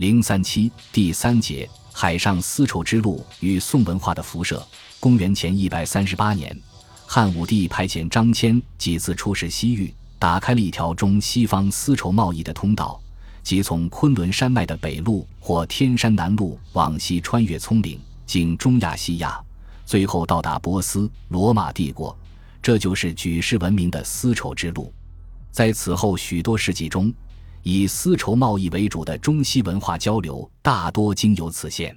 零三七第三节：海上丝绸之路与宋文化的辐射。公元前一百三十八年，汉武帝派遣张骞几次出使西域，打开了一条中西方丝绸贸易的通道，即从昆仑山脉的北路或天山南路往西穿越葱岭，经中亚、西亚，最后到达波斯、罗马帝国。这就是举世闻名的丝绸之路。在此后许多世纪中。以丝绸贸易为主的中西文化交流大多经由此线。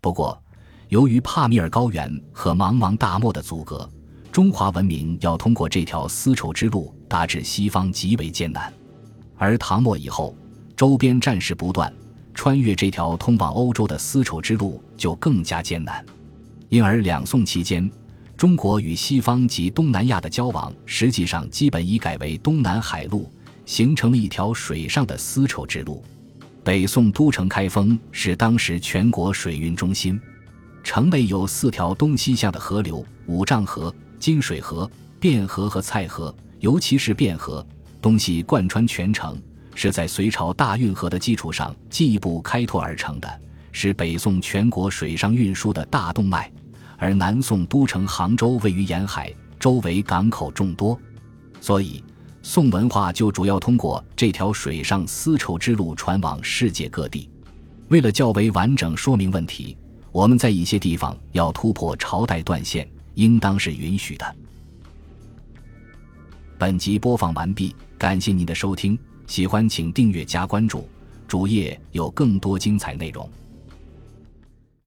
不过，由于帕米尔高原和茫茫大漠的阻隔，中华文明要通过这条丝绸之路达至西方极为艰难。而唐末以后，周边战事不断，穿越这条通往欧洲的丝绸之路就更加艰难。因而，两宋期间，中国与西方及东南亚的交往实际上基本已改为东南海路。形成了一条水上的丝绸之路。北宋都城开封是当时全国水运中心，城内有四条东西向的河流：五丈河、金水河、汴河和蔡河。尤其是汴河，东西贯穿全城，是在隋朝大运河的基础上进一步开拓而成的，是北宋全国水上运输的大动脉。而南宋都城杭州位于沿海，周围港口众多，所以。宋文化就主要通过这条水上丝绸之路传往世界各地。为了较为完整说明问题，我们在一些地方要突破朝代断线，应当是允许的。本集播放完毕，感谢您的收听，喜欢请订阅加关注，主页有更多精彩内容。